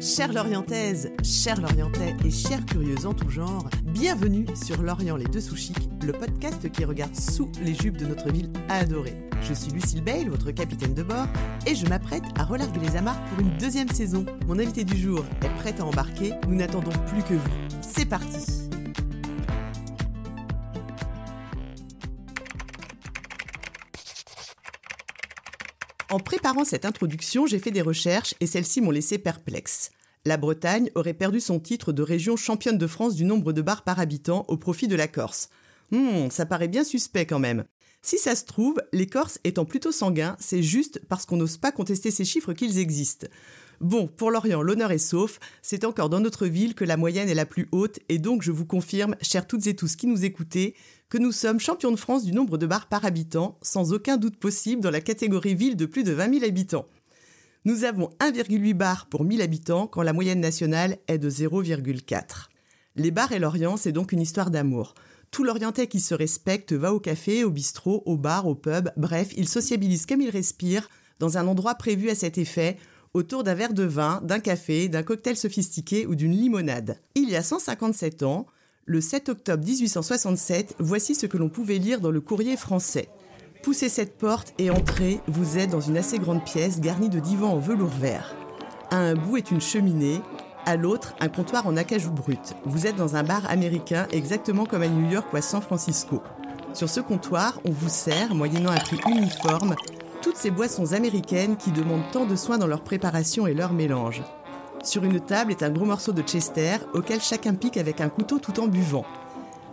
Chères Lorientaises, chers Lorientais et chères curieuses en tout genre, bienvenue sur Lorient les deux sous chics, le podcast qui regarde sous les jupes de notre ville adorée. Je suis Lucille Bale, votre capitaine de bord, et je m'apprête à relarguer les amarres pour une deuxième saison. Mon invité du jour est prêt à embarquer, nous n'attendons plus que vous. C'est parti En préparant cette introduction, j'ai fait des recherches et celles-ci m'ont laissé perplexe. La Bretagne aurait perdu son titre de région championne de France du nombre de bars par habitant au profit de la Corse. Hmm, ça paraît bien suspect quand même. Si ça se trouve, les Corses étant plutôt sanguins, c'est juste parce qu'on n'ose pas contester ces chiffres qu'ils existent. Bon, pour Lorient, l'honneur est sauf, c'est encore dans notre ville que la moyenne est la plus haute, et donc je vous confirme, chers toutes et tous qui nous écoutez, que nous sommes champions de France du nombre de bars par habitant, sans aucun doute possible dans la catégorie ville de plus de 20 000 habitants. Nous avons 1,8 bars pour 1000 habitants quand la moyenne nationale est de 0,4. Les bars et l'Orient, c'est donc une histoire d'amour. Tout l'Orientais qui se respecte va au café, au bistrot, au bar, au pub, bref, il sociabilise comme il respire, dans un endroit prévu à cet effet, autour d'un verre de vin, d'un café, d'un cocktail sophistiqué ou d'une limonade. Il y a 157 ans, le 7 octobre 1867, voici ce que l'on pouvait lire dans le courrier français. Poussez cette porte et entrez, vous êtes dans une assez grande pièce garnie de divans en velours vert. À un bout est une cheminée, à l'autre un comptoir en acajou brut. Vous êtes dans un bar américain exactement comme à New York ou à San Francisco. Sur ce comptoir, on vous sert, moyennant un prix uniforme, toutes ces boissons américaines qui demandent tant de soins dans leur préparation et leur mélange. Sur une table est un gros morceau de Chester auquel chacun pique avec un couteau tout en buvant.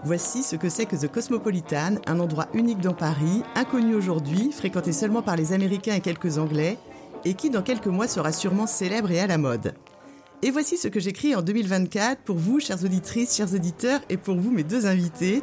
Voici ce que c'est que The Cosmopolitan, un endroit unique dans Paris, inconnu aujourd'hui, fréquenté seulement par les Américains et quelques Anglais, et qui dans quelques mois sera sûrement célèbre et à la mode. Et voici ce que j'écris en 2024 pour vous, chères auditrices, chers auditeurs, et pour vous, mes deux invités.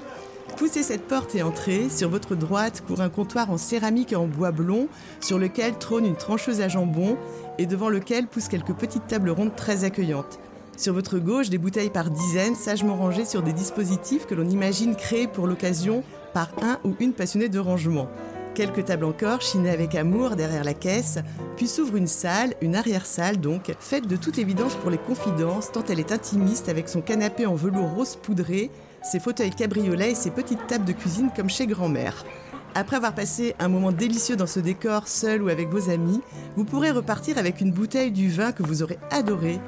Poussez cette porte et entrez. Sur votre droite court un comptoir en céramique et en bois blond, sur lequel trône une trancheuse à jambon et devant lequel poussent quelques petites tables rondes très accueillantes. Sur votre gauche, des bouteilles par dizaines, sagement rangées sur des dispositifs que l'on imagine créés pour l'occasion par un ou une passionnée de rangement. Quelques tables encore, chinées avec amour derrière la caisse, puis s'ouvre une salle, une arrière-salle donc, faite de toute évidence pour les confidences, tant elle est intimiste avec son canapé en velours rose poudré, ses fauteuils cabriolets et ses petites tables de cuisine comme chez grand-mère. Après avoir passé un moment délicieux dans ce décor, seul ou avec vos amis, vous pourrez repartir avec une bouteille du vin que vous aurez adoré.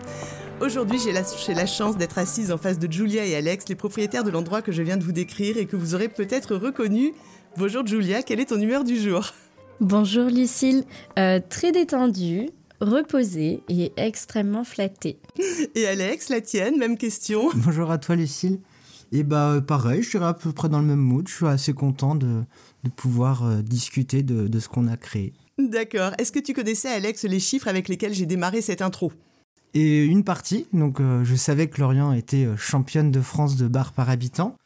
Aujourd'hui, j'ai la, la, chance d'être assise en face de Julia et Alex, les propriétaires de l'endroit que je viens de vous décrire et que vous aurez peut-être reconnu. Bonjour Julia, quelle est ton humeur du jour? Bonjour Lucille, euh, très détendue, reposée et extrêmement flattée. Et Alex, la tienne, même question? Bonjour à toi Lucille. Et bah pareil, je serai à peu près dans le même mood. Je suis assez content de, de pouvoir euh, discuter de, de ce qu'on a créé. D'accord. Est-ce que tu connaissais, Alex, les chiffres avec lesquels j'ai démarré cette intro? Et une partie. Donc, euh, je savais que Lorient était euh, championne de France de bar par habitant.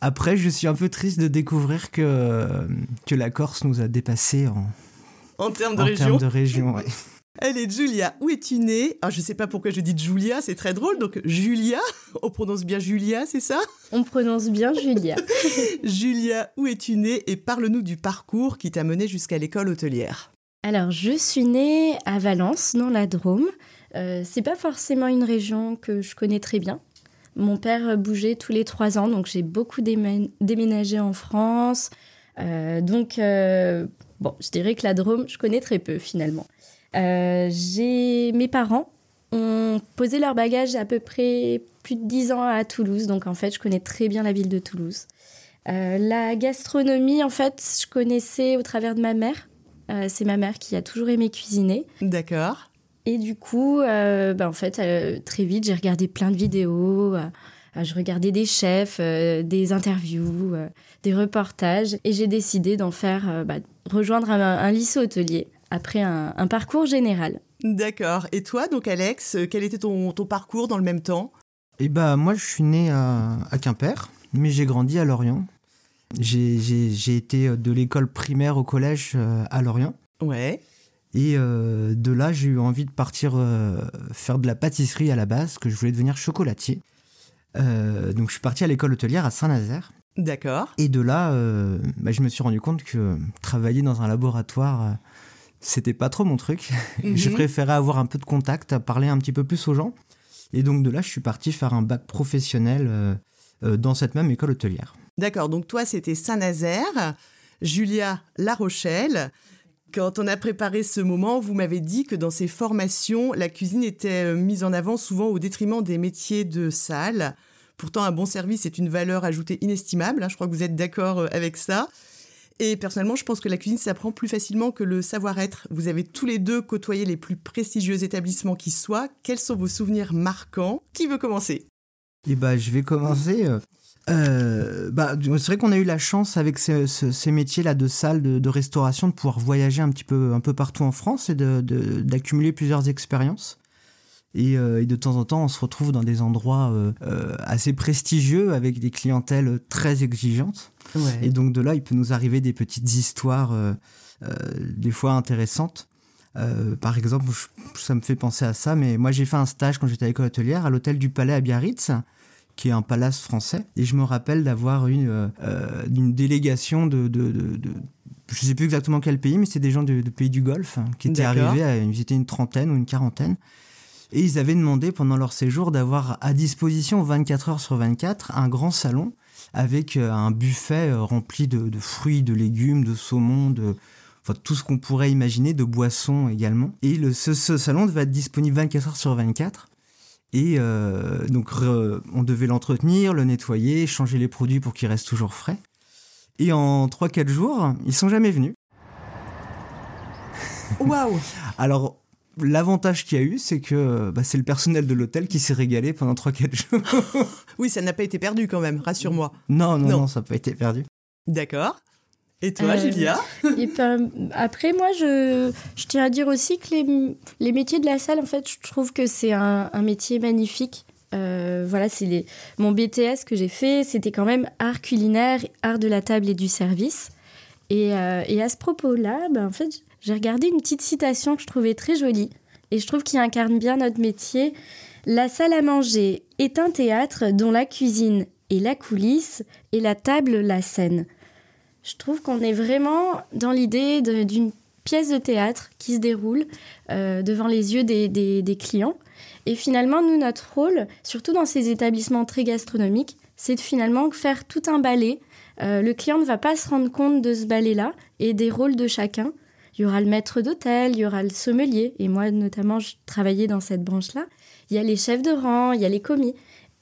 Après, je suis un peu triste de découvrir que, que la Corse nous a dépassés en, en termes de en région. Termes de région ouais. Allez, Julia, où es-tu née? Ah, Je ne sais pas pourquoi je dis Julia, c'est très drôle. Donc, Julia, on prononce bien Julia, c'est ça? On prononce bien Julia. Julia, où es-tu née? Et parle-nous du parcours qui t'a mené jusqu'à l'école hôtelière. Alors, je suis née à Valence, dans la Drôme. Euh, c'est pas forcément une région que je connais très bien. Mon père bougeait tous les trois ans, donc j'ai beaucoup déménagé en France. Euh, donc, euh, bon, je dirais que la Drôme, je connais très peu finalement. Euh, j'ai mes parents ont posé leur bagage à peu près plus de 10 ans à Toulouse, donc en fait, je connais très bien la ville de Toulouse. Euh, la gastronomie, en fait, je connaissais au travers de ma mère. Euh, c'est ma mère qui a toujours aimé cuisiner. D'accord. Et du coup, euh, bah, en fait, très vite, j'ai regardé plein de vidéos. je regardais des chefs, des interviews, des reportages, et j'ai décidé d'en faire, bah, rejoindre un, un lycée hôtelier après un, un parcours général. D'accord. Et toi, donc Alex, quel était ton, ton parcours dans le même temps? Eh bah moi, je suis né à, à Quimper, mais j'ai grandi à Lorient. J'ai été de l'école primaire au collège euh, à Lorient. Ouais. Et euh, de là, j'ai eu envie de partir euh, faire de la pâtisserie à la base, que je voulais devenir chocolatier. Euh, donc je suis parti à l'école hôtelière à Saint-Nazaire. D'accord. Et de là, bah, je me suis rendu compte que travailler dans un laboratoire c'était pas trop mon truc. Mhm. je préférais avoir un peu de contact, parler un petit peu plus aux gens. Et donc de là, je suis parti faire un bac professionnel euh, euh, dans cette même école hôtelière. D'accord, donc toi c'était Saint-Nazaire, Julia La Rochelle. Quand on a préparé ce moment, vous m'avez dit que dans ces formations, la cuisine était euh, mise en avant souvent au détriment des métiers de salle. Pourtant, un bon service est une valeur ajoutée inestimable. hein, je crois que vous êtes d'accord avec ça. Et personnellement, je pense que la cuisine s'apprend plus facilement que le savoir-être. Vous avez tous les deux côtoyé les plus prestigieux établissements qui soient. Quels sont vos souvenirs marquants? Qui veut commencer? Et bah, je vais commencer. euh, euh, bah, c'est vrai qu'on a eu la chance avec ces, ce- ces métiers-là de salle, de, restauration, de pouvoir voyager un petit peu, un peu partout en France et d'accumuler plusieurs expériences. Et, euh, et de temps en temps, on se retrouve dans des endroits euh, euh, assez prestigieux avec des clientèles très exigeantes. Et donc de là, il peut nous arriver des petites histoires, des fois intéressantes. Euh, par exemple, je- ça me fait penser à ça, mais moi j'ai fait un stage quand j'étais à l'école hôtelière à l'hôtel du Palais à Biarritz, qui est un palace français. Et je me rappelle d'avoir une, euh, une délégation de, de, de, de- je sais plus exactement quel pays, mais c'est des gens de, pays du Golfe hein, qui étaient arrivés, à, ils étaient une trentaine ou une quarantaine. Et ils avaient demandé pendant leur séjour d'avoir à disposition 24 heures sur 24 un grand salon avec euh, un buffet euh, rempli de, de fruits, de légumes, de saumon, de enfin, tout ce qu'on pourrait imaginer, de boissons également. Et le, ce, ce salon devait être disponible 24 heures sur 24. Et euh, donc re- on devait l'entretenir, le nettoyer, changer les produits pour qu'il reste toujours frais. Et en 3-4 jours, ils sont jamais venus. Waouh Alors, l'avantage qu'il y a eu, c'est que bah, c'est le personnel de l'hôtel qui s'est régalé pendant 3-4 jours. Oui, ça n'a pas été perdu quand même, rassure-moi. non, non, Non. non, ça n'a pas été perdu. D'accord. Et toi, Euh, Julia? Et ben, après, moi, je, je tiens à dire aussi que les, les métiers de la salle, en fait, je trouve que c'est un, un métier magnifique. Euh, voilà, c'est les, mon BTS que j'ai fait, c'était quand même art culinaire, art de la table et du service. Et, euh, et à ce propos-là, ben, en fait, j'ai regardé une petite citation que je trouvais très jolie. Et je trouve qu'il incarne bien notre métier. La salle à manger est un théâtre dont la cuisine est la coulisse et la table la scène. Je trouve qu'on est vraiment dans l'idée d'une pièce de théâtre qui se déroule euh, devant les yeux des clients. Et finalement, nous, notre rôle, surtout dans ces établissements très gastronomiques, c'est de finalement faire tout un ballet. Euh, le client ne va pas se rendre compte de ce ballet-là et des rôles de chacun. Il y aura le maître d'hôtel, il y aura le sommelier. Et moi, notamment, je travaillais dans cette branche-là. Il y a les chefs de rang, il y a les commis.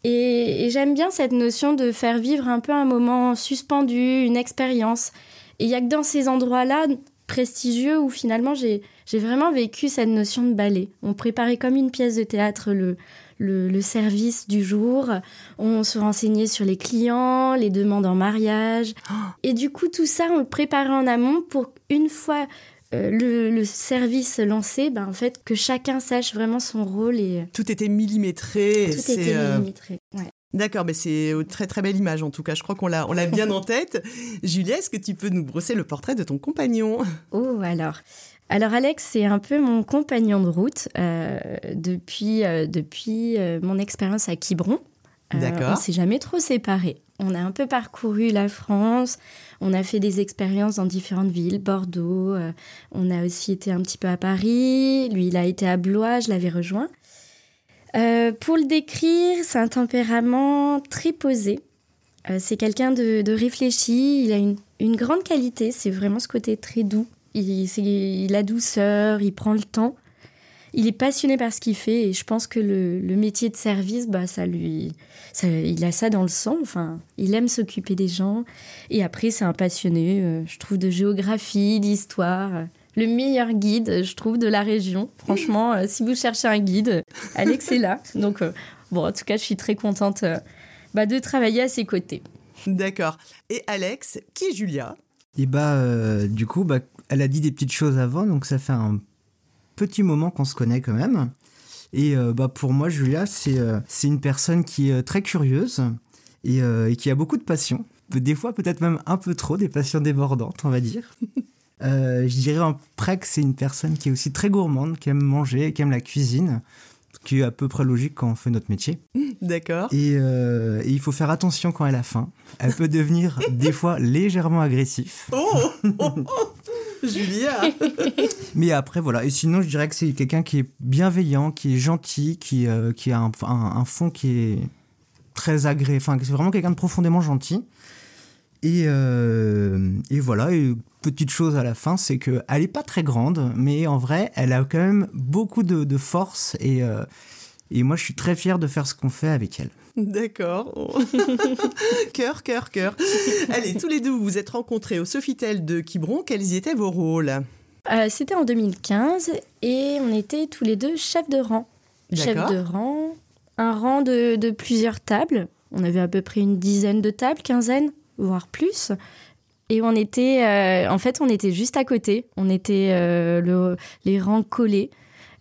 Et, et j'aime bien cette notion de faire vivre un peu un moment suspendu, une expérience. Et il y a que dans ces endroits-là prestigieux où finalement j'ai j'ai vraiment vécu cette notion de ballet. On préparait comme une pièce de théâtre le, le, le service du jour, on se renseignait sur les clients, les demandes en mariage. Et du coup, tout ça, on le préparait en amont pour une fois euh, le, le service lancé, ben, en fait, que chacun sache vraiment son rôle et Tout était millimétré. tout était euh, millimétré. Ouais. D'accord, mais c'est une très très belle image en tout cas. Je crois qu'on l'a, on l'a bien en tête. Julia, est-ce que tu peux nous brosser le portrait de ton compagnon? Oh, alors. Alors, Alex, c'est un peu mon compagnon de route euh, depuis, euh, depuis euh, mon expérience à Quiberon. Euh, D'accord. On s'est jamais trop séparés. On a un peu parcouru la France. On a fait des expériences dans différentes villes, Bordeaux. euh, on a aussi été un petit peu à Paris. Lui, il a été à Blois. Je l'avais rejoint. Euh, pour le décrire, c'est un tempérament très posé. Euh, c'est quelqu'un de, de réfléchi. Il a une, une grande qualité. C'est vraiment ce côté très doux. Il, c'est la douceur. Il prend le temps. Il est passionné par ce qu'il fait et je pense que le, le métier de service, bah, ça lui, ça- il a ça dans le sang. Enfin, il aime s'occuper des gens. Et après, c'est un passionné, euh, je trouve, de géographie, d'histoire. euh, Le meilleur guide, je trouve, de la région. Franchement, euh, si vous cherchez un guide, Alex est là. Donc, euh, bon, en tout cas, je suis très contente euh, bah, de travailler à ses côtés. D'accord. Et Alex, qui est Julia? Et bah, euh, du coup, bah, elle a dit des petites choses avant, donc ça fait un petit moment qu'on se connaît quand même. Et euh, bah, pour moi, Julia, c'est euh, c'est une personne qui est euh, très curieuse et, euh, et qui a beaucoup de passion. Des fois, peut-être même un peu trop, des passions débordantes, on va dire. Je dirais après que c'est une personne qui est aussi très gourmande, qui aime manger, qui aime la cuisine, qui est à peu près logique quand on fait notre métier. D'accord. Et, euh, et il faut faire attention quand elle a faim. Elle peut devenir des fois légèrement agressif. Oh, oh, oh. Julia Mais après, voilà. Et sinon, je dirais que c'est quelqu'un qui est bienveillant, qui est gentil, qui, euh, qui a un, un, fond qui est très agréable. Enfin, c'est vraiment quelqu'un de profondément gentil. Et, euh, et voilà. Et petite chose à la fin, c'est qu'elle n'est pas très grande, mais en vrai, elle a quand même beaucoup de, de force. Et, euh, et moi, je suis très fier de faire ce qu'on fait avec elle. D'accord. cœur, cœur, cœur. Allez, tous les deux, vous vous êtes rencontrés au Sofitel de Quiberon. Quels étaient vos rôles? Euh, C'était en 2015 et on était tous les deux chefs de rang. Chef de rang, un rang de, plusieurs tables. On avait à peu près une dizaine de tables, quinzaine, voire plus. Et on était, euh, en fait, on était juste à côté. On était euh, les rangs collés.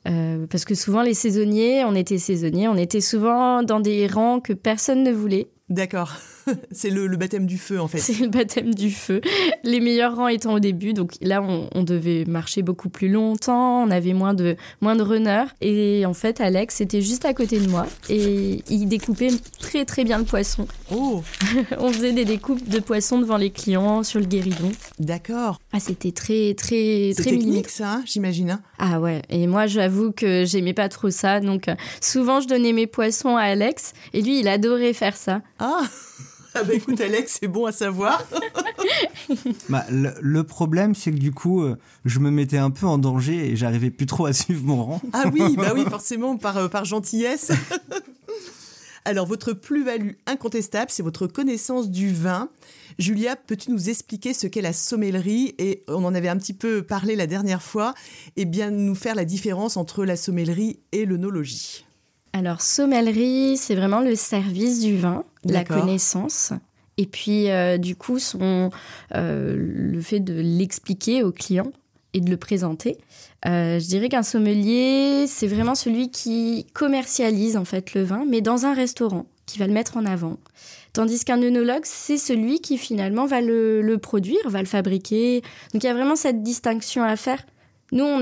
Euh, parce que souvent, les saisonniers, on était saisonniers, on était souvent dans des rangs que personne ne voulait. D'accord. C'est le, baptême du feu, en fait. C'est le baptême du feu. Les meilleurs rangs étant au début. Donc là, on, devait marcher beaucoup plus longtemps. On avait moins de, moins de runners. Et en fait, Alex était juste à côté de moi. Et il découpait très, très bien le poisson. Oh On faisait des découpes de poissons devant les clients sur le guéridon. D'accord. Ah, c'était très, très, très technique, ça, j'imagine. Hein. ah ouais. Et moi, j'avoue que j'aimais pas trop ça. Donc, euh, souvent, je donnais mes poissons à Alex. Et lui, il adorait faire ça. Ah ah bah écoute Alex, c'est bon à savoir. bah, le, problème, c'est que du coup, euh, je me mettais un peu en danger et j'arrivais plus trop à suivre mon rang. Ah oui, bah oui, forcément, par, euh, par gentillesse. Alors, votre plus-value incontestable, c'est votre connaissance du vin. Julia, peux-tu nous expliquer ce qu'est la sommellerie? Et on en avait un petit peu parlé la dernière fois. Et bien nous faire la différence entre la sommellerie et l'œnologie. Alors, sommellerie, c'est vraiment le service du vin, la connaissance. Et puis, euh, du coup, son, euh, le fait de l'expliquer au client et de le présenter. Euh, je dirais qu'un sommelier, c'est vraiment celui qui commercialise en fait le vin, mais dans un restaurant, qui va le mettre en avant. Tandis qu'un œnologue, c'est celui qui finalement va le, produire, va le fabriquer. Donc il y a vraiment cette distinction à faire. Nous, on,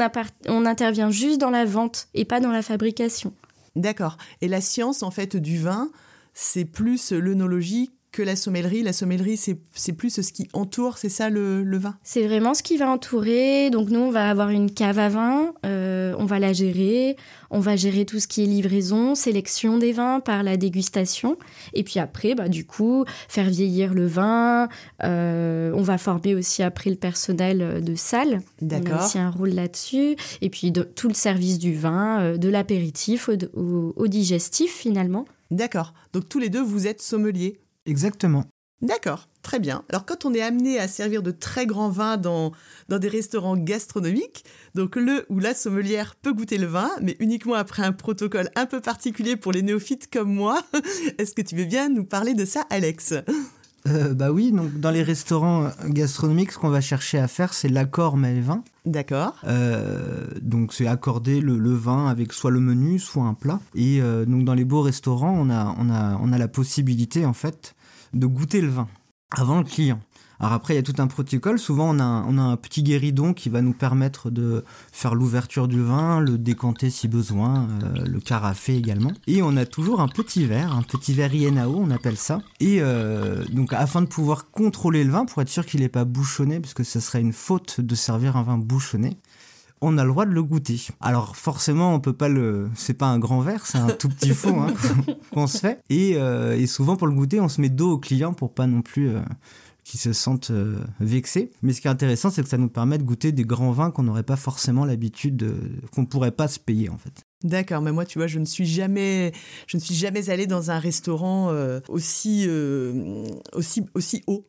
on intervient juste dans la vente et pas dans la fabrication. D'accord. Et la science, en fait, du vin, c'est plus l'œnologie que la sommellerie. La sommellerie, c'est plus ce qui entoure, c'est ça le, vin? C'est vraiment ce qui va entourer. Donc nous, on va avoir une cave à vin, euh, on va la gérer, on va gérer tout ce qui est livraison, sélection des vins par la dégustation. Et puis après, bah, du coup, faire vieillir le vin. Euh, on va former aussi après le personnel de salle. D'accord. On a aussi un rôle là-dessus. Et puis tout le service du vin, euh, de l'apéritif au digestif finalement. D'accord. Donc tous les deux, vous êtes sommeliers Exactement. D'accord, très bien. Alors quand on est amené à servir de très grands vins dans, dans des restaurants gastronomiques, donc le ou la sommelière peut goûter le vin, mais uniquement après un protocole un peu particulier pour les néophytes comme moi. Est-ce que tu veux bien nous parler de ça, Alex? Euh, bah oui, donc dans les restaurants gastronomiques, ce qu'on va chercher à faire, c'est l'accord mets-vin. D'accord. Euh, donc c'est accorder le, vin avec soit le menu, soit un plat. Et euh, donc dans les beaux restaurants, on a, on a, on a la possibilité en fait de goûter le vin avant le client. Alors après, il y a tout un protocole. Souvent, on a, un, petit guéridon qui va nous permettre de faire l'ouverture du vin, le décanter si besoin, euh, le carafer également. Et on a toujours un petit verre, un petit verre INAO, on appelle ça. Et euh, donc, afin de pouvoir contrôler le vin, pour être sûr qu'il n'est pas bouchonné, parce que ce serait une faute de servir un vin bouchonné, on a le droit de le goûter. Alors forcément, on peut pas le, c'est pas un grand verre, c'est un tout petit fond hein, qu'on se fait. Euh, et, souvent pour le goûter, on se met dos au client pour pas non plus euh, qu'ils se sentent euh, vexés. Mais ce qui est intéressant, c'est que ça nous permet de goûter des grands vins qu'on n'aurait pas forcément l'habitude, de, qu'on pourrait pas se payer en fait. D'accord, mais moi, tu vois, je ne suis jamais, je ne suis jamais allée dans un restaurant aussi, aussi, aussi haut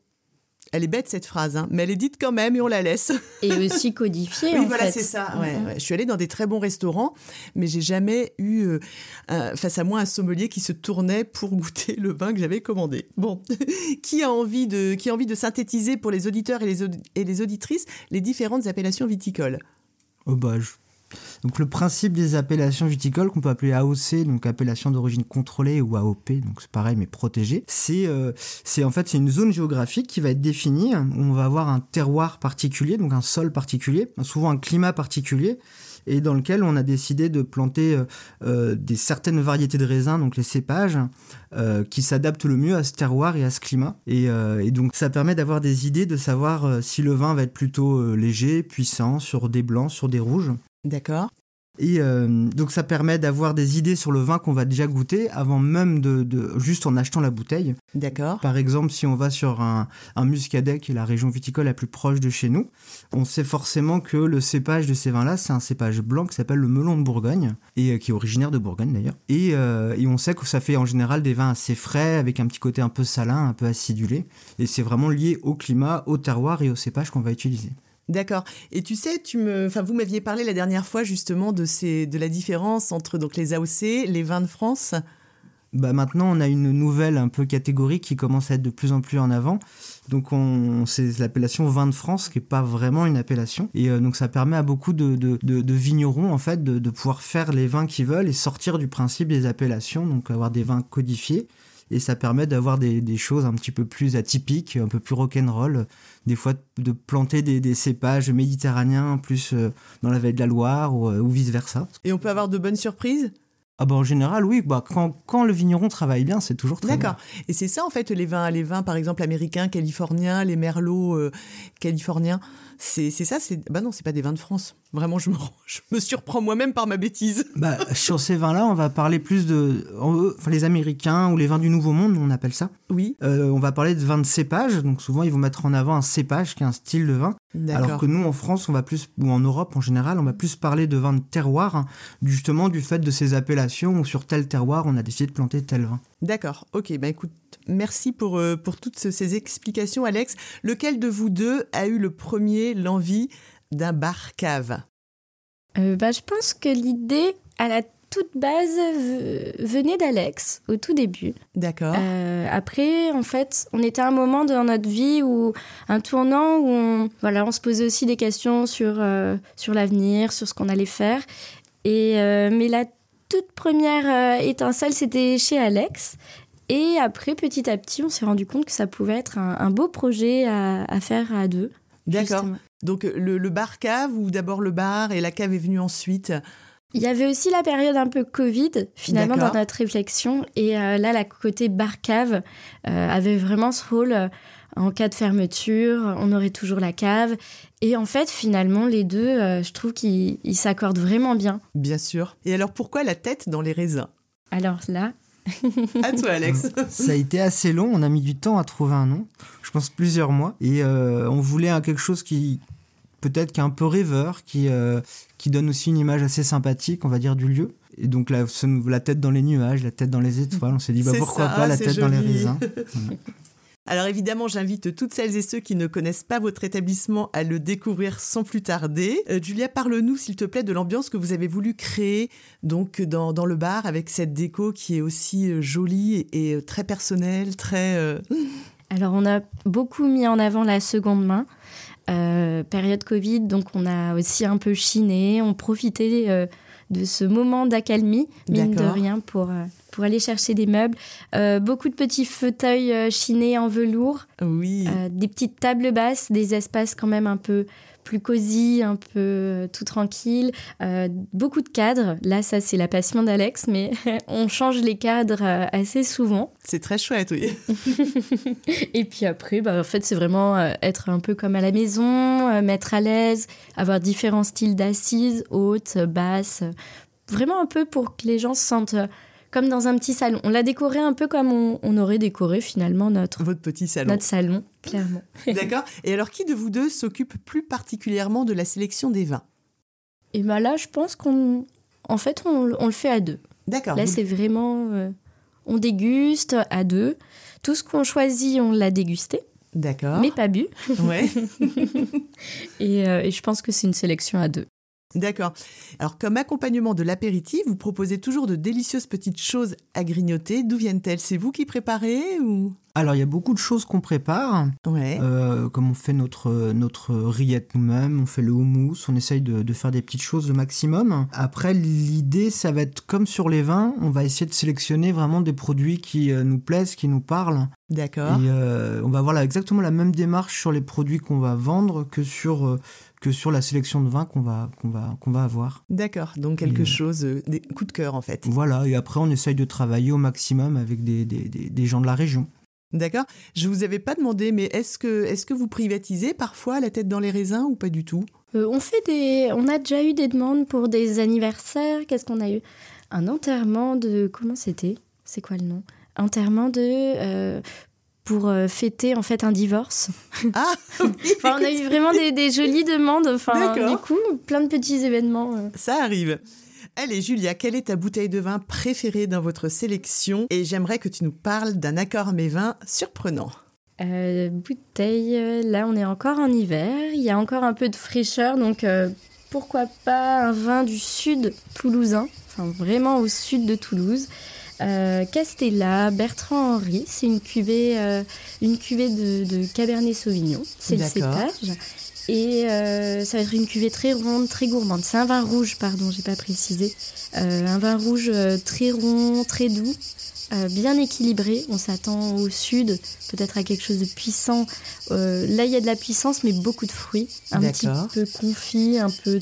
elle est bête cette phrase, hein, mais elle est dite quand même et on la laisse. Et aussi codifiée. oui, voilà, c'est ça. Mm-hmm. Je suis allée dans des très bons restaurants, mais j'ai jamais eu euh, face à moi un sommelier qui se tournait pour goûter le vin que j'avais commandé. Bon, qui a envie de qui a envie de synthétiser pour les auditeurs et les, et les auditrices les différentes appellations viticoles? Oh bah, Donc le principe des appellations viticoles qu'on peut appeler AOC, donc appellation d'origine contrôlée ou AOP, donc c'est pareil mais protégée, c'est euh, c'est en fait c'est une zone géographique qui va être définie on va avoir un terroir particulier, donc un sol particulier, souvent un climat particulier et dans lequel on a décidé de planter euh, euh, des certaines variétés de raisins, donc les cépages, qui s'adaptent le mieux à ce terroir et à ce climat. Et, et donc ça permet d'avoir des idées, de savoir si le vin va être plutôt léger, puissant, sur des blancs, sur des rouges. D'accord. Et euh, donc ça permet d'avoir des idées sur le vin qu'on va déjà goûter avant même de, juste en achetant la bouteille. D'accord. Par exemple, si on va sur un, un muscadet qui est la région viticole la plus proche de chez nous, on sait forcément que le cépage de ces vins-là, c'est un cépage blanc qui s'appelle le melon de Bourgogne et euh, qui est originaire de Bourgogne d'ailleurs. Et, euh, et on sait que ça fait en général des vins assez frais avec un petit côté un peu salin, un peu acidulé. Et c'est vraiment lié au climat, au terroir et au cépage qu'on va utiliser. D'accord. Et tu sais, tu me, enfin, vous m'aviez parlé la dernière fois justement de ces, de la différence entre donc les AOC, les vins de France. Bah maintenant, on a une nouvelle un peu catégorie qui commence à être de plus en plus en avant. Donc, on, c'est l'appellation vin de France, qui est pas vraiment une appellation. Et euh, donc, ça permet à beaucoup de, de, de, vignerons, en fait, de, de, pouvoir faire les vins qu'ils veulent et sortir du principe des appellations, donc avoir des vins codifiés et ça permet d'avoir des, des, choses un petit peu plus atypiques, un peu plus rock'n'roll, des fois de planter des, des cépages méditerranéens plus euh, dans la vallée de la Loire ou, euh, ou vice-versa. Et on peut avoir de bonnes surprises? Ah bah en général oui, bah quand, quand le vigneron travaille bien, c'est toujours très D'accord. Et c'est ça en fait les vins, les vins par exemple américains, californiens, les merlots euh, californiens? C'est ça, c'est bah non, c'est pas des vins de France. Vraiment, je me, je me surprends moi-même par ma bêtise. Bah, sur ces vins-là, on va parler plus de. Enfin, les Américains ou les vins du Nouveau Monde, on appelle ça. Oui. Euh, on va parler de vins de cépage. Donc, souvent, ils vont mettre en avant un cépage qui est un style de vin. Alors que nous, en France, on va plus. Ou en Europe en général, on va plus parler de vins de terroir, hein, justement du fait de ces appellations où sur tel terroir, on a décidé de planter tel vin. D'accord. Ok. Bah écoute, merci pour, euh, pour toutes ces explications, Alex. Lequel de vous deux a eu le premier l'envie d'un bar cave? Euh, bah, Je pense que l'idée, à la toute base, venait d'Alex, au tout début. D'accord. Euh, après, en fait, on était à un moment dans notre vie où, un tournant où on, voilà, on se posait aussi des questions sur, euh, sur l'avenir, sur ce qu'on allait faire. Et, mais la toute première étincelle, c'était chez Alex. Et après, petit à petit, on s'est rendu compte que ça pouvait être un, beau projet à, à faire à deux. D'accord. Donc le, bar cave ou d'abord le bar et la cave est venue ensuite? Il y avait aussi la période un peu Covid, finalement, dans notre réflexion. Et euh, là, la côté bar-cave euh, avait vraiment ce rôle. Euh, en cas de fermeture, on aurait toujours la cave. Et en fait, finalement, les deux, je trouve qu'ils s'accordent vraiment bien. Bien sûr. Et alors, pourquoi la tête dans les raisins? Alors là, à toi, Alex. Ça a été assez long. On a mis du temps à trouver un nom. Je pense plusieurs mois. Et euh, on voulait quelque chose qui, peut-être, qui est un peu rêveur, qui, euh, qui donne aussi une image assez sympathique, on va dire, du lieu. Et donc la, la tête dans les nuages, la tête dans les étoiles. On s'est dit, bah, pourquoi pas la tête dans les raisins. Alors évidemment, j'invite toutes celles et ceux qui ne connaissent pas votre établissement à le découvrir sans plus tarder. Euh, Julia, parle-nous s'il te plaît de l'ambiance que vous avez voulu créer donc dans, dans, le bar avec cette déco qui est aussi euh, jolie et, euh, très personnelle, très... Alors on a beaucoup mis en avant la seconde main. période Covid, donc on a aussi un peu chiné, on profitait de ce moment d'accalmie, mine de rien, pour, pour aller chercher des meubles. Euh, beaucoup de petits fauteuils euh, chinés en velours. Oui. des petites tables basses, des espaces quand même un peu plus cosy, un peu euh, tout tranquille. Euh, beaucoup de cadres. Là, ça, c'est la passion d'Alex, mais on change les cadres euh, assez souvent. C'est très chouette, oui. Et puis après, bah, en fait, c'est vraiment être un peu comme à la maison, mettre à l'aise, avoir différents styles d'assises, hautes, basses. Vraiment un peu pour que les gens se sentent comme dans un petit salon. On l'a décoré un peu comme on, aurait décoré finalement notre votre petit salon. Notre salon, clairement. D'accord. Et alors, qui de vous deux s'occupe plus particulièrement de la sélection des vins? Et bien là, je pense qu'on, en fait, on, le fait à deux. D'accord. Là, c'est vraiment, euh, on déguste à deux. Tout ce qu'on choisit, on l'a dégusté. D'accord. Mais pas bu. Ouais. et, euh, et je pense que c'est une sélection à deux. D'accord. Alors, comme accompagnement de l'apéritif, vous proposez toujours de délicieuses petites choses à grignoter. D'où viennent-elles? C'est vous qui préparez ou? Alors, il y a beaucoup de choses qu'on prépare. Ouais. Euh, comme on fait notre, notre rillette nous-mêmes, on fait le houmous, on essaye de, de faire des petites choses au maximum. Après, l'idée, ça va être comme sur les vins, on va essayer de sélectionner vraiment des produits qui euh, nous plaisent, qui nous parlent. D'accord. Et euh, on va avoir là exactement la même démarche sur les produits qu'on va vendre que sur, euh, que sur la sélection de vins qu'on va, qu'on va, qu'on va avoir. D'accord. Donc quelque Et, chose, euh, des coups de cœur en fait. Voilà, et après, on essaye de travailler au maximum avec des, des, des, des gens de la région. D'accord? Je vous avais pas demandé, mais est-ce que, est-ce que vous privatisez parfois la tête dans les raisins ou pas du tout? Euh, on fait des, on a déjà eu des demandes pour des anniversaires. Qu'est-ce qu'on a eu? Un enterrement de, comment c'était? C'est quoi le nom? Enterrement de, euh, pour euh, fêter en fait un divorce. Ah Enfin, on a eu vraiment des, des jolies demandes. Enfin, D'accord. du coup, plein de petits événements. Ça arrive. Allez, Julia, quelle est ta bouteille de vin préférée dans votre sélection? Et j'aimerais que tu nous parles d'un accord mes vins surprenant. Euh, bouteille, euh, là on est encore en hiver, il y a encore un peu de fraîcheur, donc euh, pourquoi pas un vin du sud toulousain, enfin vraiment au sud de Toulouse. Euh, Castella, Bertrand Henry, c'est une cuvée, une cuvée de, de Cabernet Sauvignon, c'est le cépage. Et euh, ça va être une cuvée très ronde, très gourmande. C'est un vin rouge, pardon, j'ai pas précisé. Euh, un vin rouge euh, très rond, très doux, euh, bien équilibré. On s'attend au sud, peut-être à quelque chose de puissant. Là, il y a de la puissance, mais beaucoup de fruits. Un petit peu confit, un peu,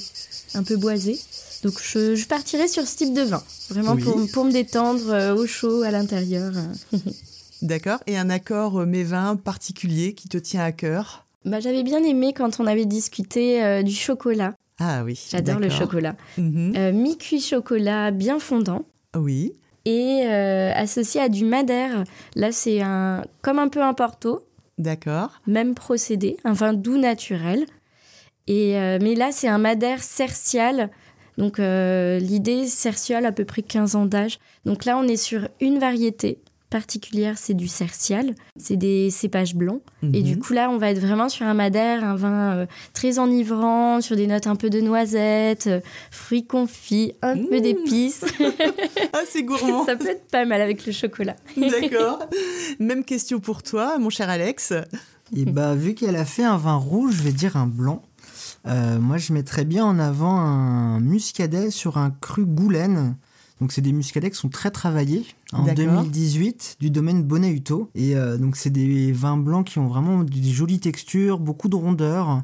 un peu boisé. Donc, je, je partirai sur ce type de vin. Vraiment Oui. pour, pour me détendre au chaud, à l'intérieur. D'accord Et un accord mes vins particulier qui te tient à cœur? Bah, J'avais bien aimé quand on avait discuté euh, du chocolat. Ah oui. J'adore le chocolat. Mhm. Euh, Mi-cuit chocolat bien fondant. Oui. et euh, associé à du madère. Là, c'est un comme un peu un porto, D'accord. même procédé, un vin doux naturel. Et mais là, c'est un madère cercial. Donc l'idée cercial à peu près 15 ans d'âge. Donc là, on est sur une variété particulière, c'est du cercial. C'est des cépages blancs. Et du Mhm. coup, là, on va être vraiment sur un madère, un vin euh, très enivrant, sur des notes un peu de noisettes, euh, fruits confits, un peu Mmh. d'épices. Ah, c'est gourmand. Ça peut être pas mal avec le chocolat. D'accord. Même question pour toi, mon cher Alex. Et bah, vu qu'elle a fait un vin rouge, je vais dire un blanc. Euh, moi, je mettrais bien en avant un muscadet sur un cru Goulaine. Donc, c'est des muscadets qui sont très travaillés en D'accord. 2018 du domaine Bonnet-Huto. Et euh, donc, c'est des vins blancs qui ont vraiment des jolies textures, beaucoup de rondeur.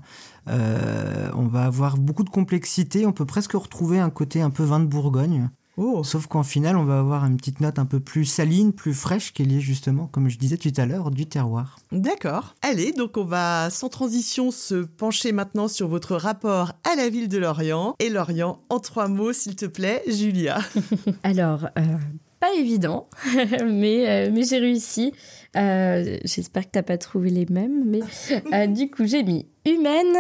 Euh, on va avoir beaucoup de complexité. On peut presque retrouver un côté un peu vin de Bourgogne. Oh, Sauf qu'en final, on va avoir une petite note un peu plus saline, plus fraîche, qui est liée justement, comme je disais tout à l'heure, du terroir. d'accord. Allez, donc on va sans transition se pencher maintenant sur votre rapport à la ville de Lorient. Et Lorient, en trois mots, s'il te plaît, Julia. Alors, euh, pas évident, mais, euh, mais j'ai réussi. Euh, J'espère que t'as pas trouvé les mêmes, mais euh, du coup j'ai mis humaine,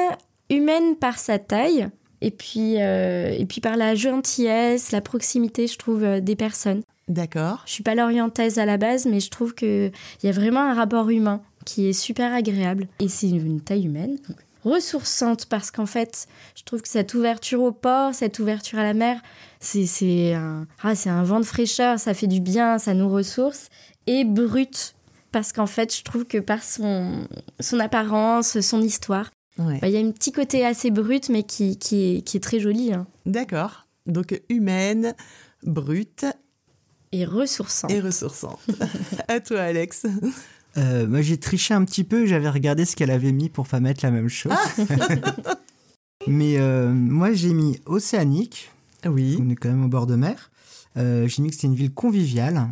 humaine par sa taille, et puis, euh, et puis par la gentillesse, la proximité, je trouve, euh, des personnes. D'accord. Je suis pas lorientaise à la base, mais je trouve qu'il y a vraiment un rapport humain qui est super agréable. Et c'est une, une taille humaine. donc ressourçante parce qu'en fait, je trouve que cette ouverture au port, cette ouverture à la mer, c'est un, ah, un vent de fraîcheur, ça fait du bien, ça nous ressource. Et brute parce qu'en fait, je trouve que par son, son apparence, son histoire, Ouais. bah, il y a un petit côté assez brut, mais qui, qui, est, qui est très joli hein, D'accord. Donc humaine, brute et ressourçant. et ressourçante. à toi, Alex. Euh, moi, j'ai triché un petit peu, j'avais regardé ce qu'elle avait mis pour pas mettre la même chose. Mais euh, moi, j'ai mis océanique, Oui. on est quand même au bord de mer. Euh, j'ai mis que c'était une ville conviviale.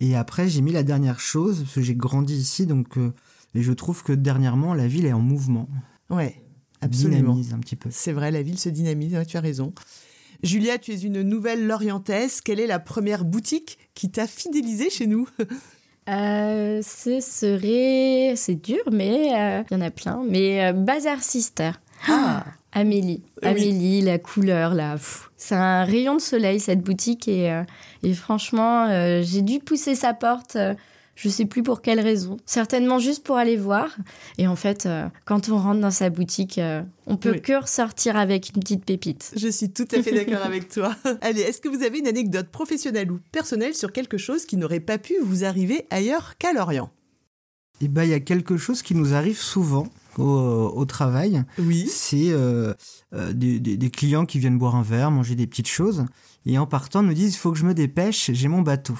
Et après, j'ai mis la dernière chose, parce que j'ai grandi ici, donc euh, et je trouve que dernièrement, la ville est en mouvement. Ouais, absolument. Dynamise un petit peu. C'est vrai, la ville se dynamise, ouais, tu as raison. Julia, tu es une nouvelle Lorientaise. Quelle est la première boutique qui t'a fidélisée chez nous Euh, ce serait. C'est dur, mais euh, il y en a plein. Mais euh, Bazar Sister. Ah Amélie. Oui. Amélie, la couleur, là. C'est un rayon de soleil, cette boutique. Et, euh, et franchement, euh, j'ai dû pousser sa porte. Euh, je sais plus pour quelle raison. Certainement juste pour aller voir. Et en fait, euh, quand on rentre dans sa boutique, euh, on peut Oui. que ressortir avec une petite pépite. Je suis tout à fait d'accord avec toi. Allez, est-ce que vous avez une anecdote professionnelle ou personnelle sur quelque chose qui n'aurait pas pu vous arriver ailleurs qu'à Lorient? Eh ben, il y a quelque chose qui nous arrive souvent au, travail. Oui. C'est euh, euh, des, clients qui viennent boire un verre, manger des petites choses, et en partant nous disent il faut que je me dépêche, j'ai mon bateau.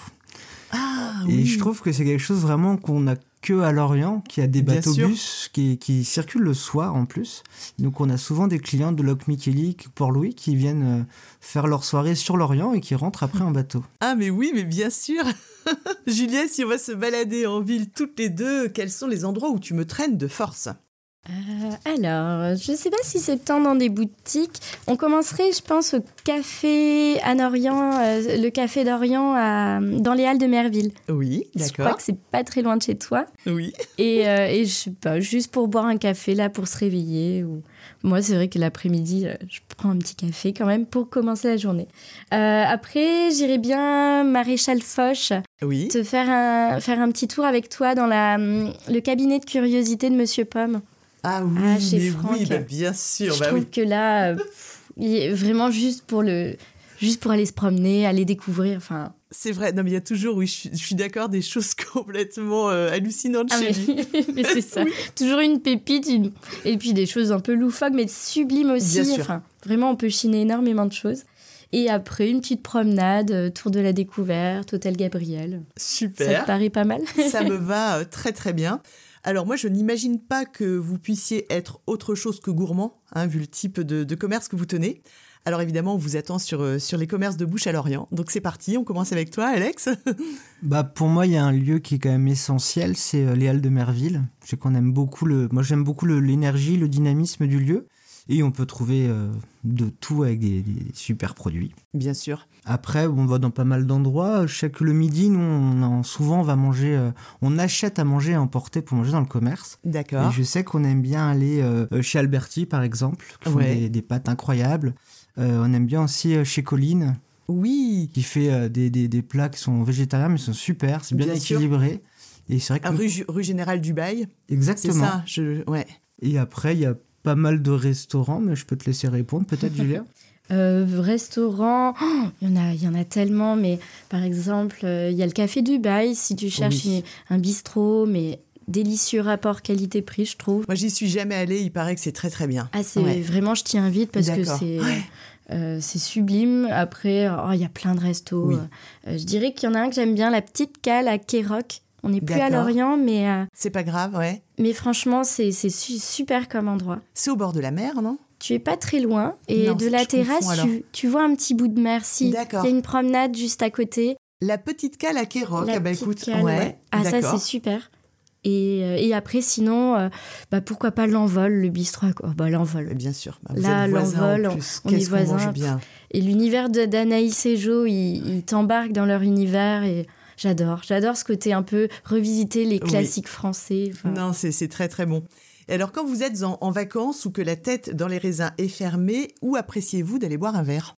Ah, et je trouve que c'est quelque chose vraiment qu'on a que à Lorient, qui a des bateaux-bus qui, qui, circulent le soir en plus. Donc on a souvent des clients de Loc Micheli, Port-Louis, qui viennent euh, faire leur soirée sur Lorient et qui rentrent après en bateau. Ah mais oui, mais bien sûr Julien, si on va se balader en ville toutes les deux, quels sont les endroits où tu me traînes de force? Euh, alors, je ne sais pas si c'est temps dans des boutiques. On commencerait, je pense, au café à Orient, euh, le café d'Orient dans les Halles de Merville. Oui, d'accord. Je crois que c'est pas très loin de chez toi. Oui. Et, euh, et je sais pas, juste pour boire un café là, pour se réveiller. Ou... Moi, c'est vrai que l'après-midi, je prends un petit café quand même pour commencer la journée. après, j'irai bien Maréchal Foch. Oui. Te faire un, faire un petit tour avec toi dans la, le cabinet de curiosité de Monsieur Pomme. Ah oui, ah, mais oui, bah, bien sûr. Je bah trouve que là, euh, vraiment juste pour le, juste pour aller se promener, aller découvrir. Enfin. C'est vrai. Non, mais il y a toujours, oui, je, suis d'accord, des choses complètement euh, hallucinantes ah, chez mais, lui. mais c'est ça. Toujours une pépite, et puis des choses un peu loufoques, mais sublimes aussi. Bien sûr. Enfin, vraiment, on peut chiner énormément de choses. Et après, une petite promenade, euh, tour de la découverte, hôtel Gabriel. Super. Ça te paraît pas mal? Ça me va très très bien. Alors moi, je n'imagine pas que vous puissiez être autre chose que gourmand, hein, vu le type de, commerce que vous tenez. Alors évidemment, on vous attend sur, euh, sur les commerces de bouche à l'Orient. Donc c'est parti, on commence avec toi, Alex. bah pour moi, il y a un lieu qui est quand même essentiel, c'est euh, les Halles de Merville. Je sais qu'on aime beaucoup le, moi j'aime beaucoup l'énergie, le, dynamisme du lieu. Et on peut trouver euh, de tout avec des, super produits. Bien sûr. Après, on va dans pas mal d'endroits. Chaque le midi, nous, on, souvent, on va manger, euh, on achète à manger à emporter pour manger dans le commerce. D'accord. Et je sais qu'on aime bien aller euh, chez Alberti, par exemple, qui font des, pâtes incroyables. on aime bien aussi chez Colline. Oui. Qui fait des, des, plats qui sont végétariens, mais sont super. C'est bien, équilibré. Et c'est vrai que... Rue, rue Générale Dubaï. Exactement. C'est ça. Je... Ouais. Et après, il y a pas mal de restaurants, mais je peux te laisser répondre, peut-être, Julia euh, Restaurants, oh, il y en a, il y en a tellement. Mais par exemple, euh, il y a le café Dubaï. Si tu cherches un bistrot, mais délicieux rapport qualité-prix, je trouve. Moi, j'y suis jamais allée. Il paraît que c'est très très bien. Ah, c'est vraiment, je t'y invite parce que c'est. Euh, c'est sublime. Après, oh, il y a plein de restos. Euh, je dirais qu'il y en a un que j'aime bien, la petite cale à Kéroc. On n'est plus à Lorient, mais. Euh, c'est pas grave, ouais. Mais franchement, c'est super comme endroit. C'est au bord de la mer, non? Tu es pas très loin et de la terrasse, tu, vois un petit bout de mer. Si, il y a une promenade juste à côté. La petite cale à Kéroc, ah bah écoute, ouais. Ah ça c'est super. Et, euh, et, après, sinon, euh, bah, pourquoi pas l'envol, le bistrot bah, L'envol. Bien sûr. Bah, Là, l'envol, on, est voisins. Bien? Et l'univers d'Anaïs et Jo, ils, ils t'embarquent dans leur univers et J'adore, j'adore ce côté un peu revisiter les classiques français. Non, c'est très très bon. Et alors, quand vous êtes en, vacances ou que la tête dans les raisins est fermée, où appréciez-vous d'aller boire un verre?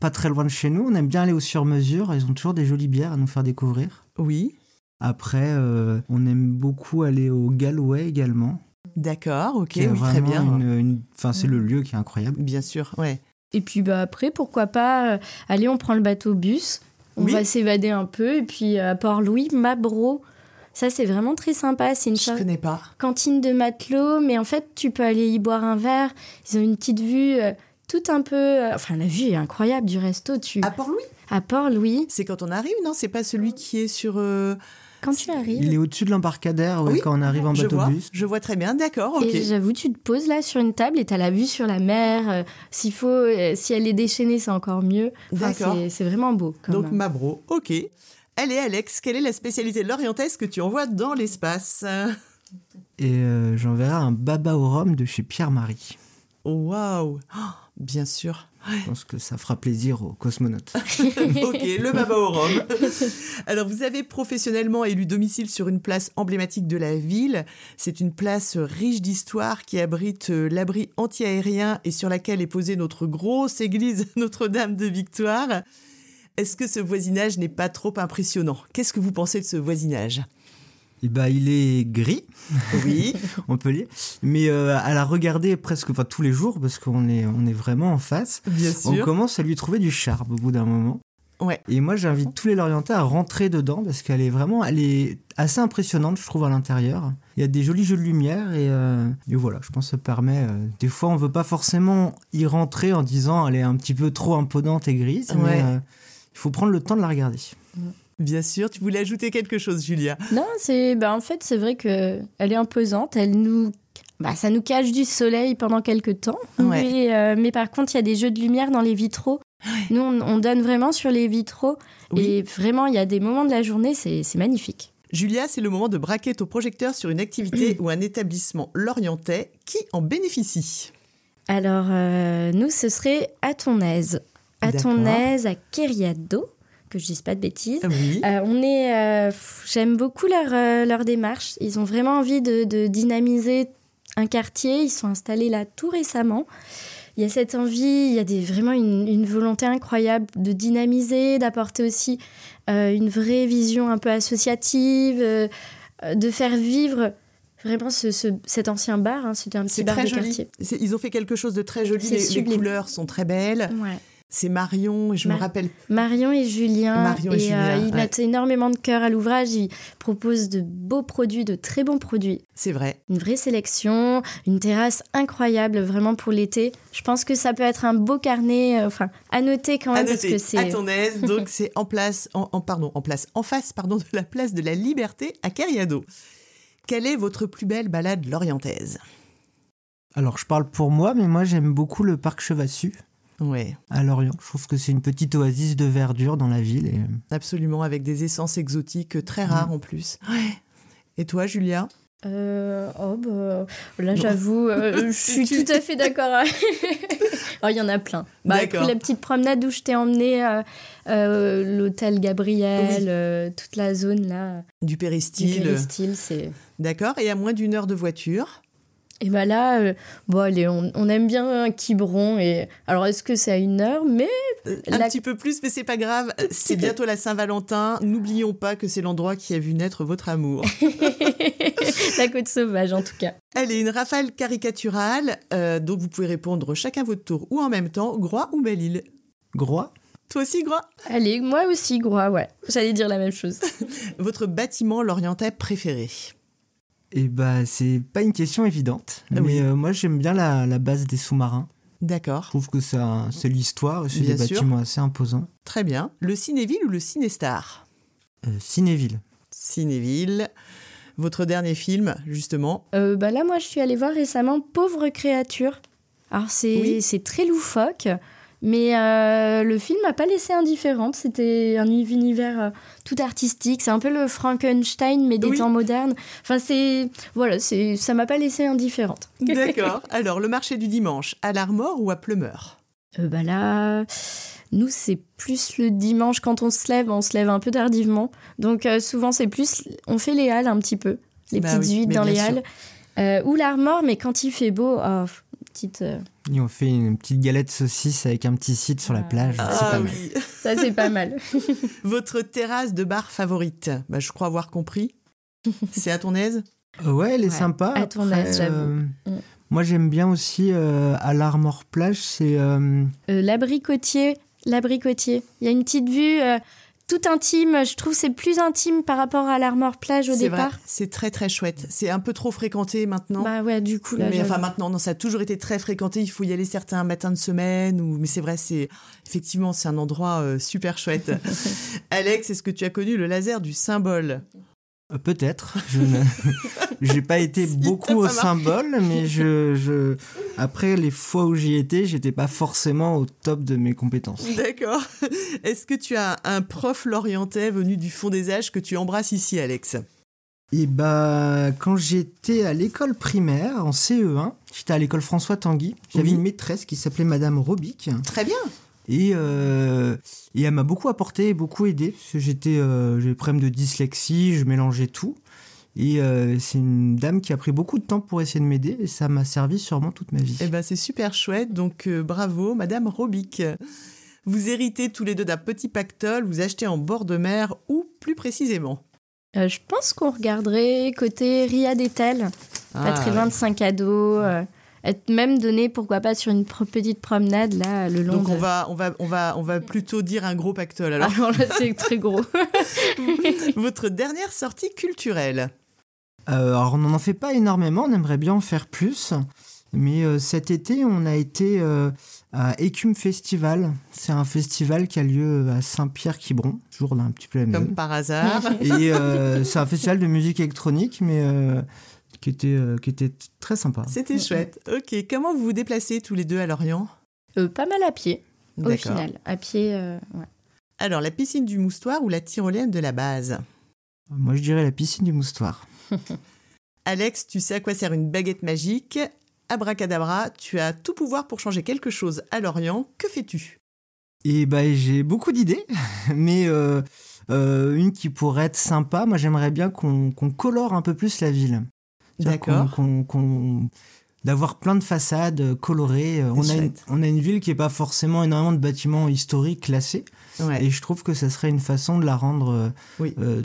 Pas très loin de chez nous, on aime bien aller au sur-mesure. Ils ont toujours des jolies bières à nous faire découvrir. Oui. Après, euh, on aime beaucoup aller au Galway également. D'accord, ok, oui, très bien. Enfin, c'est le lieu qui est incroyable. Bien sûr, ouais. Et puis bah après, pourquoi pas euh, aller, on prend le bateau bus, on va s'évader un peu. Et puis à Port-Louis, Mabro. Ça, c'est vraiment très sympa. C'est une Je connais pas. cantine de matelot, mais en fait, tu peux aller y boire un verre. Ils ont une petite vue euh, tout un peu. Euh, enfin, la vue est incroyable du resto. Tu... À Port-Louis? À Port-Louis. C'est quand on arrive, non? C'est pas celui qui est sur. Euh, quand tu arrives. Il est au-dessus de l'embarcadère quand on arrive en bateau je bus. Je vois très bien, d'accord. ok. Et j'avoue, tu te poses là sur une table et tu as la vue sur la mer. Euh, s'il faut, euh, si elle est déchaînée, c'est encore mieux. d'accord. C'est vraiment beau. Donc Mabro, ok. Allez Alex, quelle est la spécialité de l'orientaise que tu envoies dans l'espace? Et euh, j'enverrai un baba au rhum de chez Pierre-Marie. Waouh oh, Bien sûr. Je pense que ça fera plaisir aux cosmonautes. ok, le baba au rhum. Alors, vous avez professionnellement élu domicile sur une place emblématique de la ville. C'est une place riche d'histoire qui abrite euh, l'abri anti-aérien et sur laquelle est posée notre grosse église Notre-Dame de Victoire. Est-ce que ce voisinage n'est pas trop impressionnant? Qu'est-ce que vous pensez de ce voisinage? Eh ben, il est gris. Oui. on peut lire. Mais euh, à la regarder presque enfin, tous les jours, parce qu'on est, on est vraiment en face, Bien sûr. on commence à lui trouver du charme au bout d'un moment. Ouais. Et moi, j'invite tous les Lorientais à rentrer dedans parce qu'elle est vraiment, elle est assez impressionnante, je trouve, à l'intérieur. Il y a des jolis jeux de lumière et, euh, et voilà, je pense que ça permet. euh, des fois, on veut pas forcément y rentrer en disant elle est un petit peu trop imposante et grise, Ouais. mais euh, il faut prendre le temps de la regarder. Bien sûr, tu voulais ajouter quelque chose, Julia. Non, c'est bah, en fait c'est vrai que elle est imposante, elle nous bah, ça nous cache du soleil pendant quelques temps. Ouais. Mais, euh, mais par contre, il y a des jeux de lumière dans les vitraux. Nous, on, on donne vraiment sur les vitraux. Oui. Et vraiment, il y a des moments de la journée, c'est magnifique. Julia, c'est le moment de braquer ton projecteur sur une activité ou un établissement lorientais qui en bénéficie? Alors, euh, nous, ce serait à ton aise. À ton aise, à Keriado, que je dise pas de bêtises. Oui. Euh, on est, euh, j'aime beaucoup leur, euh, leur démarche. Ils ont vraiment envie de, de dynamiser un quartier. Ils sont installés là tout récemment. Il y a cette envie, il y a des, vraiment une, une volonté incroyable de dynamiser, d'apporter aussi euh, une vraie vision un peu associative, de faire vivre vraiment ce, ce- cet ancien bar. hein. C'était un petit bar très de joli. quartier. Ils ont fait quelque chose de très joli. Les, couleurs sont très belles. Ouais. C'est Marion, et je me rappelle. Marion et Julien. Marion et Julien, euh, ils ouais. mettent énormément de cœur à l'ouvrage. Ils proposent de beaux produits, de très bons produits. C'est vrai. Une vraie sélection, une terrasse incroyable vraiment pour l'été. Je pense que ça peut être un beau carnet, euh, enfin à noter quand À même parce noter, que c'est à ton aise. Donc c'est en place, en, en- pardon, en place, en face, pardon, de la place de la Liberté à Cariado. Quelle est votre plus belle balade lorientaise? Alors, je parle pour moi, mais moi, j'aime beaucoup le parc Chevassu Ouais, à Lorient. Je trouve que c'est une petite oasis de verdure dans la ville. Et... absolument, avec des essences exotiques très rares en plus. Ouais. Et toi, Julia? Euh, oh bah, là j'avoue, euh, je suis tout à fait d'accord. oh, il y en a plein. Bah, la petite promenade où je t'ai emmené, euh, euh, l'hôtel Gabriel, Oui. euh, toute la zone là, Du du péristyle. péristyle, c'est. D'accord. Et à moins d'une heure de voiture? Et bah là, euh, bon allez, on, on aime bien un Quiberon. Et alors est-ce que c'est à une heure? Mais Euh, Un La- petit peu plus, mais c'est pas grave. Euh, C'est bientôt la Saint-Valentin. N'oublions pas que c'est l'endroit qui a vu naître votre amour. la côte sauvage en tout cas. Allez, une rafale caricaturale. euh, donc vous pouvez répondre chacun votre tour ou en même temps, Groix ou Belle-Île. Groix Toi aussi, Groix? Allez, moi aussi, Groix, ouais. J'allais dire la même chose. Votre bâtiment lorientais préféré Et bah, c'est pas une question évidente. Ah mais oui. euh, moi, j'aime bien la, la base des sous-marins. Je D'accord. trouve que c'est un- c'est l'histoire et c'est des sûr. bâtiments assez imposants. Très bien. Le Cinéville ou le Cinestar? Euh, Cinéville. Cinéville. Votre dernier film, justement? Euh, bah là, moi, je suis allée voir récemment Pauvre créature. Alors, c'est Oui. c'est très loufoque, mais euh, le film m'a pas laissé indifférente. C'était un univers euh, tout artistique. C'est un peu le Frankenstein, mais des Oui. temps modernes. Enfin, c'est. Voilà, c'est ça m'a pas laissé indifférente. D'accord. Alors, le marché du dimanche, à l'Armor ou à Plumeur Euh, bah là, nous, c'est plus le dimanche quand on se lève, on se lève un peu tardivement. Donc souvent, c'est plus, on fait les halles un petit peu, les Bah petites oui, huit mais dans les halles. Ou l'armor, mais quand il fait beau, oh, petite, Et on fait une petite galette saucisse avec un petit site sur la Ah. plage. c'est Ah pas mal. oui. ça c'est pas mal. Votre terrasse de bar favorite? Bah, Je crois avoir compris. C'est à ton aise? Ouais, elle est Ouais, sympa. à ton Après, aise, j'avoue. euh, Mm. Moi, j'aime bien aussi euh, à l'Armor Plage, c'est euh, Euh, l'abricotier, l'abricotier. Il y a une petite vue toute intime. Je trouve c'est plus intime par rapport à l'armor plage au départ. c'est très très chouette. C'est un peu trop fréquenté maintenant. Bah ouais, du coup là. mais enfin maintenant, non, ça a toujours été très fréquenté. Il faut y aller certains matins de semaine. Ou... Mais c'est vrai, c'est effectivement c'est un endroit euh, super chouette. Alex, est-ce que tu as connu le laser du symbole? Peut-être. Je n'ai pas été Si, beaucoup au symbole, mais je, je après les fois où j'y étais, j'étais pas forcément au top de mes compétences. D'accord. Est-ce que tu as un prof lorientais venu du fond des âges que tu embrasses ici, Alex? Et bah quand j'étais à l'école primaire en CE1, j'étais à l'école François Tanguy. J'avais Oui. une maîtresse qui s'appelait Madame Robic. Très bien. Et, euh, et elle m'a beaucoup apporté et beaucoup aidé. Parce que j'étais, euh, j'ai des problèmes de dyslexie, je mélangeais tout. Et euh, c'est une dame qui a pris beaucoup de temps pour essayer de m'aider et ça m'a servi sûrement toute ma vie. Eh ben, c'est super chouette. Donc, euh, bravo, Madame Robic. Vous héritez tous les deux d'un petit pactole. Vous achetez en bord de mer ou plus précisément Euh, je pense qu'on regarderait côté Ria d'Etel, pas Ah, très loin de Saint-Cado. euh, être même donné, pourquoi pas, sur une petite promenade là, le long. Donc on va, on va, on va, on va plutôt dire un gros pactole. Alors, alors là, c'est très gros. Votre dernière sortie culturelle. Euh, alors on n'en fait pas énormément, on aimerait bien en faire plus. Mais euh, cet été, on a été euh, à Écume Festival. C'est un festival qui a lieu à Saint-Pierre-Quiberon, toujours un petit peu la Comme par hasard. Et c'est un festival de musique électronique, mais qui, était, qui était très sympa. C'était chouette. Ok, comment vous vous déplacez tous les deux à Lorient? Pas mal à pied, au final. À pied, ouais. Alors, la piscine du moustoir ou la tyrolienne de la base? Moi, je dirais la piscine du moustoir. Alex, tu sais à quoi sert une baguette magique? Abracadabra, tu as tout pouvoir pour changer quelque chose à Lorient. Que fais-tu? Eh ben, j'ai beaucoup d'idées, mais euh, euh, une qui pourrait être sympa. Moi, j'aimerais bien qu'on colore un peu plus la ville. D'accord. d'avoir plein de façades colorées. On a, une, on a, une, ville qui n'est pas forcément énormément de bâtiments historiques classés. Et je trouve que ça serait une façon de la rendre euh,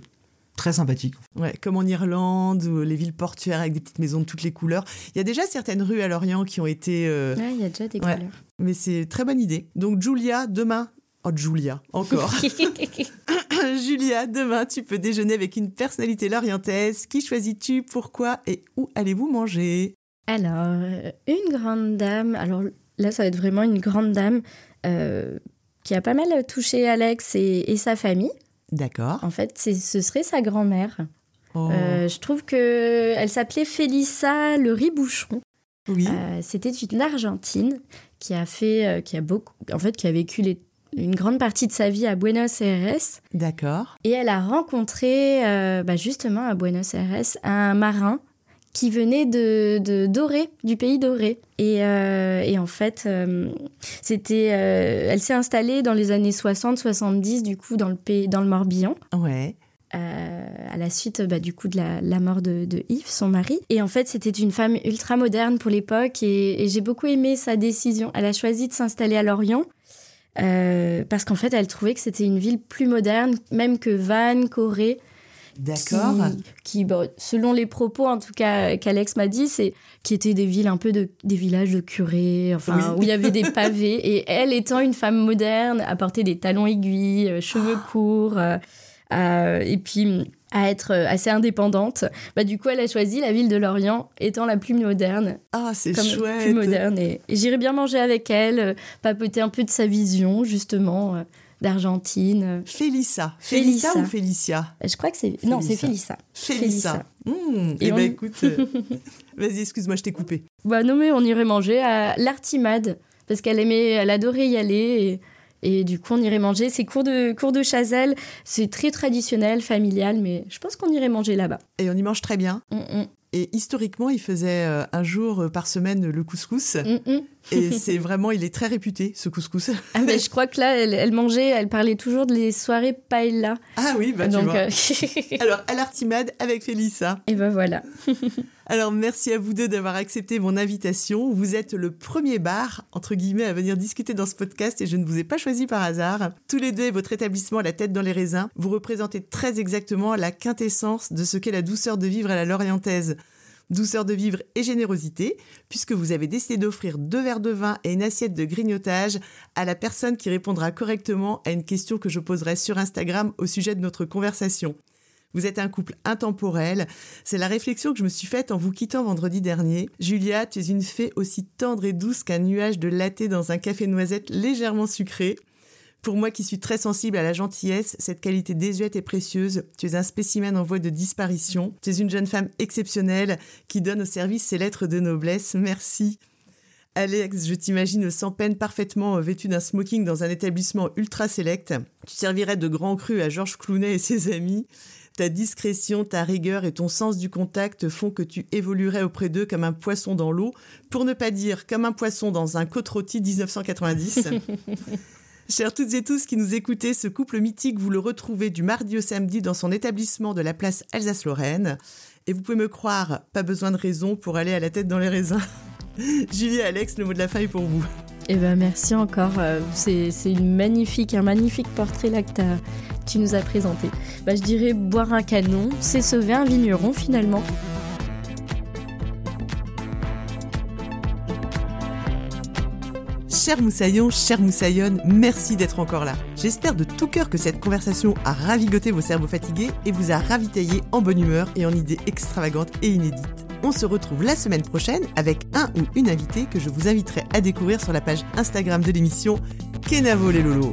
très sympathique. Ouais, comme en Irlande ou les villes portuaires avec des petites maisons de toutes les couleurs. Il y a déjà certaines rues à Lorient qui ont été. Euh, ouais, il y a déjà des couleurs. Mais c'est très bonne idée. Donc Julia, demain. Oh Julia, encore. Julia, demain, tu peux déjeuner avec une personnalité lorientaise. Qui choisis-tu? Pourquoi? Et où allez-vous manger? Alors, euh, une grande dame. Alors là, ça va être vraiment une grande dame euh, qui a pas mal touché Alex et sa famille. D'accord. En fait, ce serait sa grand-mère. Oh. Euh, je trouve que elle s'appelait Félissa le Ribouchon. Oui. Euh, c'était une Argentine qui a fait, euh, qui a beaucoup, en fait, qui a vécu une grande partie de sa vie à Buenos Aires. D'accord. Et elle a rencontré, bah, justement à Buenos Aires, un marin qui venait de, de Doré, du pays Doré. Et, euh, et en fait, euh, c'était, euh, elle s'est installée dans les années 60-70, du coup, dans le, pays, dans le Morbihan. Ouais. à la suite bah, du coup de la, la mort de, de, Yves, son mari. Et en fait, c'était une femme ultra moderne pour l'époque et, et j'ai beaucoup aimé sa décision. Elle a choisi de s'installer à Lorient parce qu'en fait, elle trouvait que c'était une ville plus moderne, même que Vannes, Corée. D'accord. Qui, selon les propos en tout cas qu'Alex m'a dit, c'est qui étaient des villes un peu de des villages de curés, enfin où il y avait des pavés. Et elle étant une femme moderne, porter des talons aiguilles, euh, cheveux ah. courts, euh, euh, et puis à être assez indépendante. Bah, du coup, elle a choisi la ville de Lorient étant la plus moderne. Ah, c'est chouette. Plus moderne. Et, et j'irai bien manger avec elle, papoter un peu de sa vision, justement d'Argentine. Félissa. Félissa. ou Félicia Je crois que c'est. Non, c'est Félissa. Félissa. Mmh. Et eh ben écoute. Euh, vas-y, excuse-moi, je t'ai coupé. Bah non, mais on irait manger à l'Artimade. Parce qu'elle aimait, elle adorait y aller. Et, et, du coup, on irait manger. C'est cours de, cours de Chazelle. C'est très traditionnel, familial, mais je pense qu'on irait manger là-bas. Et on y mange très bien. Mmh, mmh. Et historiquement, il faisait euh, un jour euh, par semaine le couscous. Et c'est vraiment, il est très réputé, ce couscous. Ah, mais je crois que là, elle, mangeait, elle parlait toujours des soirées paella. Ah oui, bah Donc, tu vois. Euh, Alors, à l'artimade avec Félissa. Et ben voilà. Alors, merci à vous deux d'avoir accepté mon invitation. Vous êtes le premier bar, entre guillemets, à venir discuter dans ce podcast et je ne vous ai pas choisi par hasard. Tous les deux votre établissement La tête dans les raisins, vous représentez très exactement la quintessence de ce qu'est la douceur de vivre à la lorientaise douceur de vivre et générosité, puisque vous avez décidé d'offrir deux verres de vin et une assiette de grignotage à la personne qui répondra correctement à une question que je poserai sur Instagram au sujet de notre conversation. Vous êtes un couple intemporel. C'est la réflexion que je me suis faite en vous quittant vendredi dernier. Julia, tu es une fée aussi tendre et douce qu'un nuage de latte dans un café noisette légèrement sucré. Pour moi qui suis très sensible à la gentillesse, cette qualité désuète et précieuse, tu es un spécimen en voie de disparition. Tu es une jeune femme exceptionnelle qui donne au service ses lettres de noblesse. Merci. Alex, je t'imagine sans peine parfaitement vêtu d'un smoking dans un établissement ultra select. Tu servirais de grand cru à Georges Clounet et ses amis. Ta discrétion, ta rigueur et ton sens du contact font que tu évoluerais auprès d'eux comme un poisson dans l'eau, pour ne pas dire comme un poisson dans un côte rôti 1990. Chers toutes et tous qui nous écoutez, ce couple mythique, vous le retrouvez du mardi au samedi dans son établissement de la place Alsace-Lorraine. Et vous pouvez me croire, pas besoin de raison pour aller à la tête dans les raisins. Julie et Alex, le mot de la fin est pour vous. Eh ben merci encore. Euh, c'est une magnifique, un magnifique portrait là que tu nous as présenté. Bah, je dirais boire un canon, c'est sauver un vigneron finalement. Cher Moussaillon, cher Moussaillonne, merci d'être encore là. J'espère de tout cœur que cette conversation a ravigoté vos cerveaux fatigués et vous a ravitaillé en bonne humeur et en idées extravagantes et inédites. On se retrouve la semaine prochaine avec un ou une invitée que je vous inviterai à découvrir sur la page Instagram de l'émission Kenavo les Lolo.